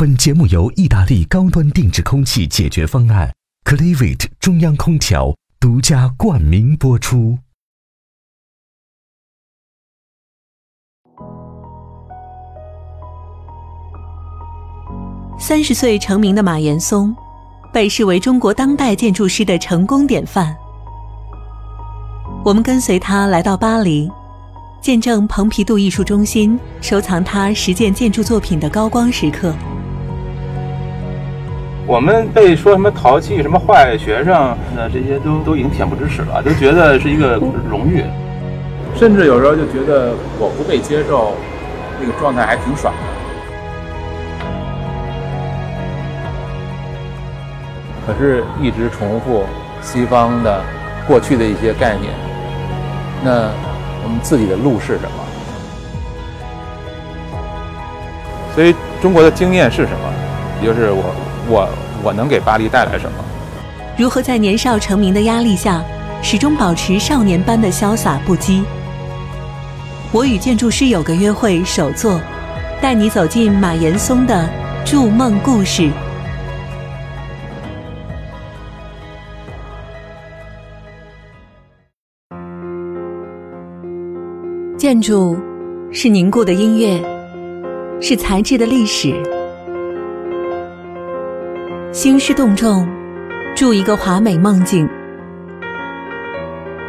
本节目由意大利高端定制空气解决方案 c l e v i t 中央空调独家冠名播出。三十岁成名的马岩松，被视为中国当代建筑师的成功典范。我们跟随他来到巴黎，见证蓬皮杜艺术中心收藏他十件建筑作品的高光时刻。我们被说什么淘气、什么坏学生，那这些都都已经恬不知耻了，都觉得是一个荣誉，甚至有时候就觉得我不被接受，那个状态还挺爽的。可是，一直重复西方的过去的一些概念。那我们自己的路是什么？所以，中国的经验是什么？也就是我，我，我能给巴黎带来什么？如何在年少成名的压力下，始终保持少年般的潇洒不羁？我与建筑师有个约会首座，带你走进马岩松的筑梦故事。建筑是凝固的音乐，是材质的历史。兴师动众，筑一个华美梦境。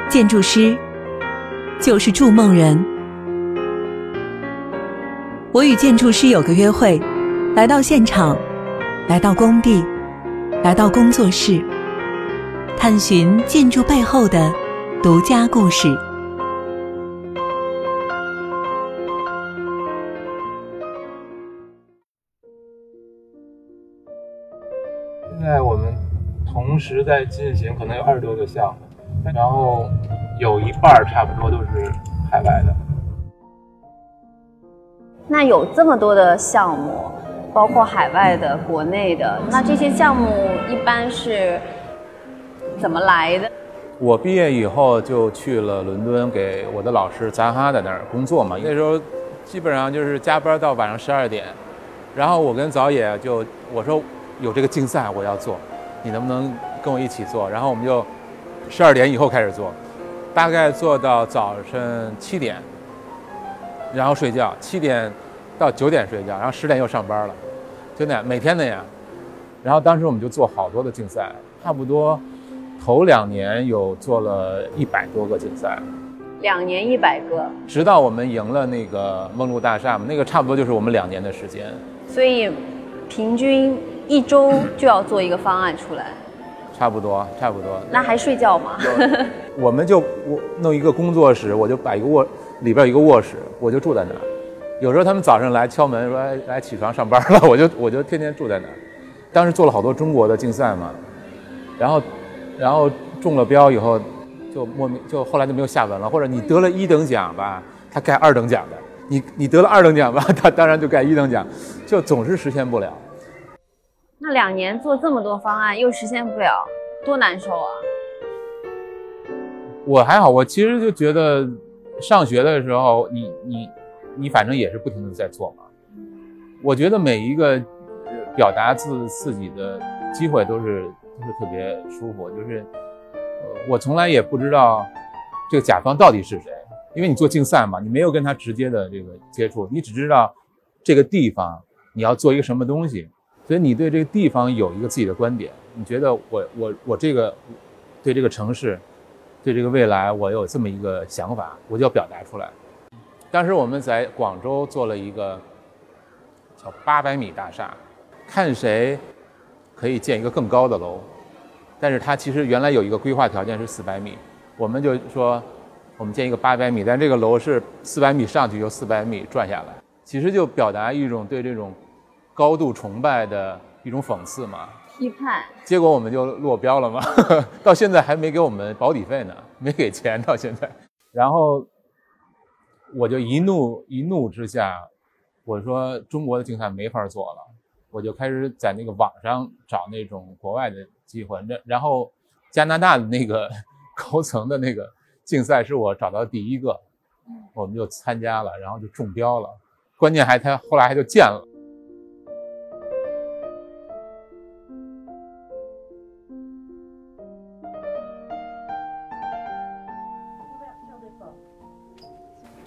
建筑师就是筑梦人。我与建筑师有个约会，来到现场，来到工地，来到工作室，探寻建筑背后的独家故事。在我们同时在进行，可能有二十多个项目，然后有一半儿差不多都是海外的。那有这么多的项目，包括海外的、国内的，那这些项目一般是怎么来的？我毕业以后就去了伦敦，给我的老师扎哈在那儿工作嘛。那时候基本上就是加班到晚上十二点，然后我跟早野就我说。有这个竞赛，我要做，你能不能跟我一起做？然后我们就十二点以后开始做，大概做到早晨七点，然后睡觉，七点到九点睡觉，然后十点又上班了，就那样，每天那样。然后当时我们就做好多的竞赛，差不多头两年有做了一百多个竞赛，两年一百个，直到我们赢了那个梦露大厦嘛，那个差不多就是我们两年的时间。所以平均。一周就要做一个方案出来，差不多，差不多。那还睡觉吗？我们就我弄一个工作室，我就摆一个卧里边一个卧室，我就住在那儿。有时候他们早上来敲门说：“哎，来起床上班了。”我就我就天天住在那儿。当时做了好多中国的竞赛嘛，然后然后中了标以后，就莫名就后来就没有下文了。或者你得了一等奖吧，他盖二等奖的；你你得了二等奖吧，他当然就盖一等奖，就总是实现不了。那两年做这么多方案又实现不了，多难受啊！我还好，我其实就觉得，上学的时候，你你你反正也是不停的在做嘛。我觉得每一个表达自自己的机会都是都是特别舒服，就是我从来也不知道这个甲方到底是谁，因为你做竞赛嘛，你没有跟他直接的这个接触，你只知道这个地方你要做一个什么东西。所以你对这个地方有一个自己的观点，你觉得我我我这个对这个城市，对这个未来，我有这么一个想法，我就要表达出来。当时我们在广州做了一个叫八百米大厦，看谁可以建一个更高的楼，但是它其实原来有一个规划条件是四百米，我们就说我们建一个八百米，但这个楼是四百米上去又四百米转下来，其实就表达一种对这种。高度崇拜的一种讽刺嘛，批判。结果我们就落标了嘛，到现在还没给我们保底费呢，没给钱到现在。然后我就一怒一怒之下，我说中国的竞赛没法做了，我就开始在那个网上找那种国外的机会。然然后加拿大的那个高层的那个竞赛是我找到第一个，我们就参加了，然后就中标了。关键还他后来还就建了。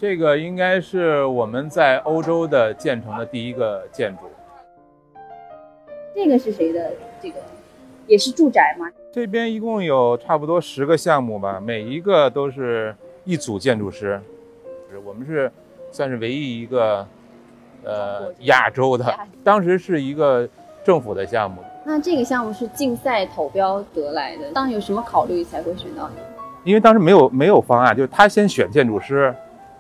这个应该是我们在欧洲的建成的第一个建筑。这个是谁的？这个也是住宅吗？这边一共有差不多十个项目吧，每一个都是一组建筑师。我们是算是唯一一个呃亚洲的，当时是一个政府的项目。那这个项目是竞赛投标得来的，当有什么考虑才会选到你？因为当时没有没有方案，就是他先选建筑师，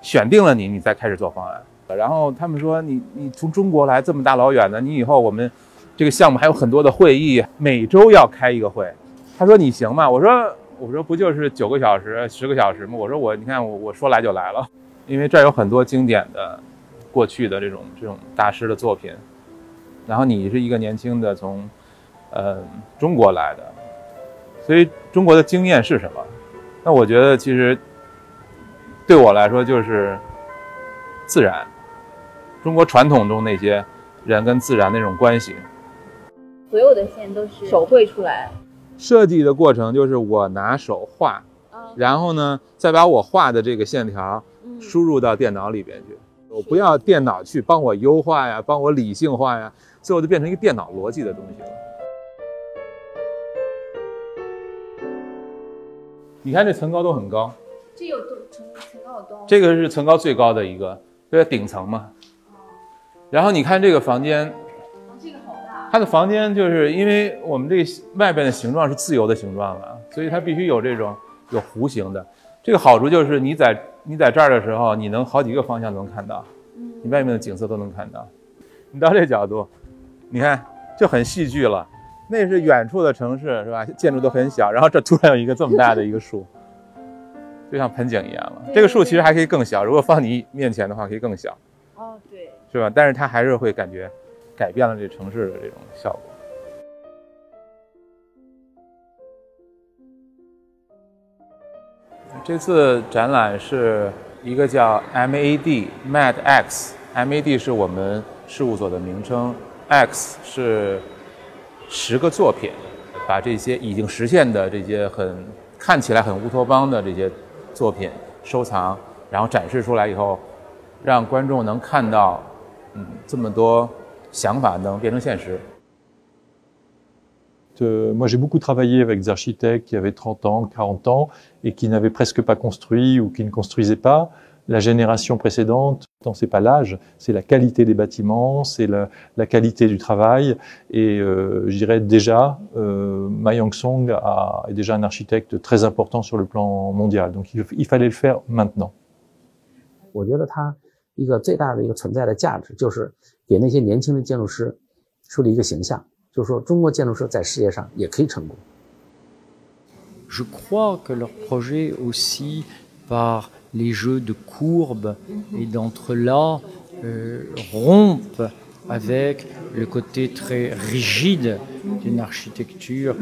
选定了你，你再开始做方案。然后他们说你你从中国来这么大老远的，你以后我们。这个项目还有很多的会议，每周要开一个会。他说你行吗？我说我说不就是九个小时、十个小时吗？我说我你看我我说来就来了，因为这儿有很多经典的过去的这种这种大师的作品。然后你是一个年轻的从呃中国来的，所以中国的经验是什么？那我觉得其实对我来说就是自然，中国传统中那些人跟自然那种关系。所有的线都是手绘出来，设计的过程就是我拿手画，然后呢，再把我画的这个线条输入到电脑里边去。我不要电脑去帮我优化呀，帮我理性化呀，最后就变成一个电脑逻辑的东西了。你看这层高都很高，这有多层？这个是层高最高的一个，这个顶层嘛。然后你看这个房间。它的房间就是因为我们这外边的形状是自由的形状了，所以它必须有这种有弧形的。这个好处就是你在你在这儿的时候，你能好几个方向都能看到，你外面的景色都能看到。你到这角度，你看就很戏剧了。那是远处的城市是吧？建筑都很小，然后这突然有一个这么大的一个树，就像盆景一样了。这个树其实还可以更小，如果放你面前的话可以更小。哦，对，是吧？但是它还是会感觉。改变了这城市的这种效果。这次展览是一个叫 MAD Mad X，MAD 是我们事务所的名称，X 是十个作品，把这些已经实现的这些很看起来很乌托邦的这些作品收藏，然后展示出来以后，让观众能看到，嗯，这么多。moi, j'ai beaucoup travaillé avec des architectes qui avaient 30 ans, 40 ans et qui n'avaient presque pas construit ou qui ne construisaient pas. La génération précédente, c'est pas l'âge, c'est la qualité des bâtiments, c'est la, qualité du travail. Et euh, je dirais déjà, euh, Ma Yong-song est déjà un architecte très important sur le plan mondial. Donc il, il fallait le faire maintenant. 一个最大的一个存在的价值，就是给那些年轻的建筑师树立一个形象，就是说中国建筑师在世界上也可以成功。Je crois que leur projet aussi par les jeux de courbes et d'entre-là rompent avec le côté très rigide d'une architecture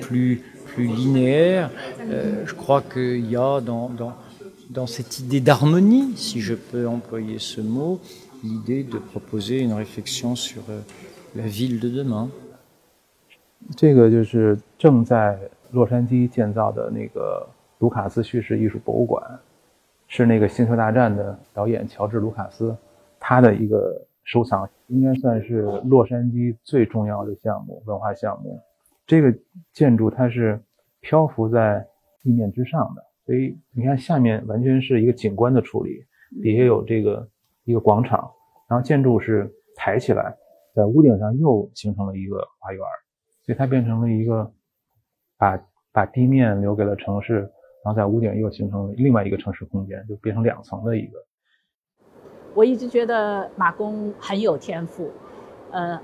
plus plus linéaire. Je crois qu'il y a dans dans dans cette idée d'harmonie, si je peux employer ce mot, l'idée de proposer une réflexion sur la ville de demain. 这个就是正在洛杉矶建造的那个卢卡斯叙事艺术博物馆， 是那个《星球大战》的导演乔治·卢卡斯他的一个收藏，应该算是洛杉矶最重要的项目文化项目。这个建筑它是漂浮在地面之上的。所以你看，下面完全是一个景观的处理，底下有这个一个广场，然后建筑是抬起来，在屋顶上又形成了一个花园，所以它变成了一个把把地面留给了城市，然后在屋顶又形成了另外一个城市空间，就变成两层的一个。我一直觉得马工很有天赋，呃，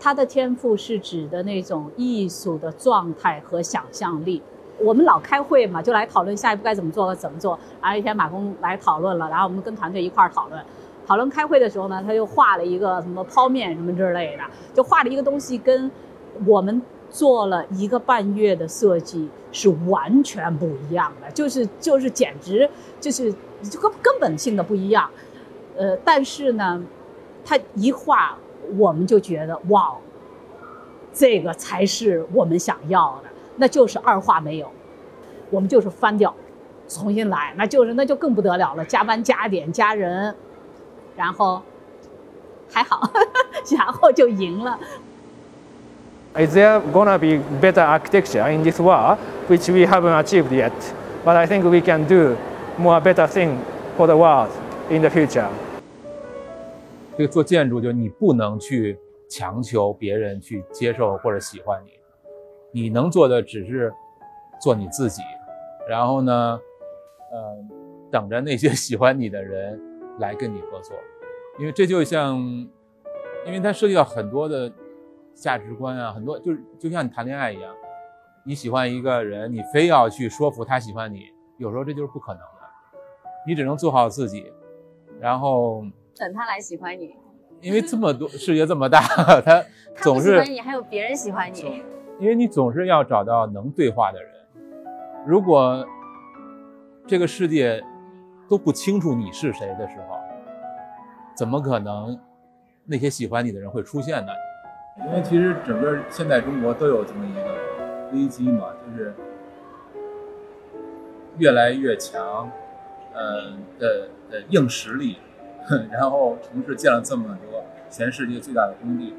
他的天赋是指的那种艺术的状态和想象力。我们老开会嘛，就来讨论下一步该怎么做，怎么做。然后一天马工来讨论了，然后我们跟团队一块儿讨论。讨论开会的时候呢，他就画了一个什么泡面什么之类的，就画了一个东西，跟我们做了一个半月的设计是完全不一样的，就是就是简直就是根根本性的不一样。呃，但是呢，他一画，我们就觉得哇，这个才是我们想要的。那就是二话没有，我们就是翻掉，重新来，那就是那就更不得了了，加班加点加人，然后还好，然后就赢了。Is there gonna be better architecture in this world, which we haven't achieved yet? But I think we can do more better thing for the world in the future. 这个做建筑，就你不能去强求别人去接受或者喜欢你，你能做的只是做你自己，然后呢，呃，等着那些喜欢你的人来跟你合作，因为这就像，因为它涉及到很多的价值观啊，很多就是就像你谈恋爱一样，你喜欢一个人，你非要去说服他喜欢你，有时候这就是不可能的，你只能做好自己，然后。等他来喜欢你，因为这么多世界这么大，他 总是他喜欢你，还有别人喜欢你。因为你总是要找到能对话的人。如果这个世界都不清楚你是谁的时候，怎么可能那些喜欢你的人会出现呢？因为其实整个现在中国都有这么一个危机嘛，就是越来越强，呃的的硬实力。然后城市建了这么多全世界最大的工地，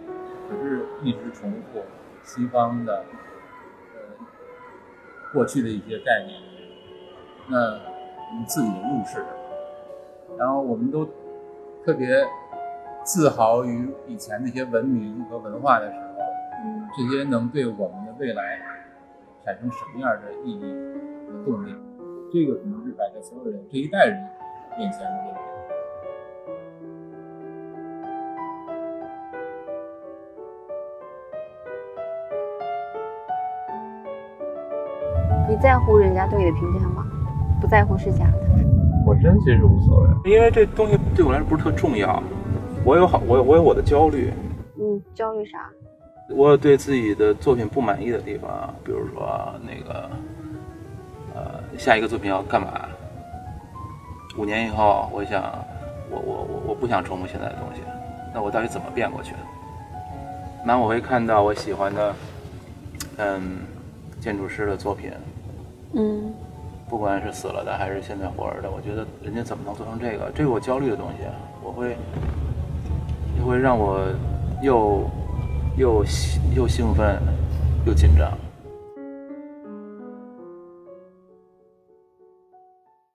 可是一直重复西方的呃过去的一些概念。那我们自己的路是什么？然后我们都特别自豪于以前那些文明和文化的时候，嗯，这些能对我们的未来产生什么样的意义和动力？这个可能是摆在所有人这一代人面前的问题。你在乎人家对你的评价吗？不在乎是假的。我真其实无所谓，因为这东西对我来说不是特重要。我有好，我有我有我的焦虑。嗯，焦虑啥？我有对自己的作品不满意的地方，比如说那个，呃，下一个作品要干嘛？五年以后，我想，我我我我不想重复现在的东西，那我到底怎么变过去？那我会看到我喜欢的，嗯，建筑师的作品，嗯，不管是死了的还是现在活着的，我觉得人家怎么能做成这个？这个我焦虑的东西，我会，又会让我又又又兴奋又紧张。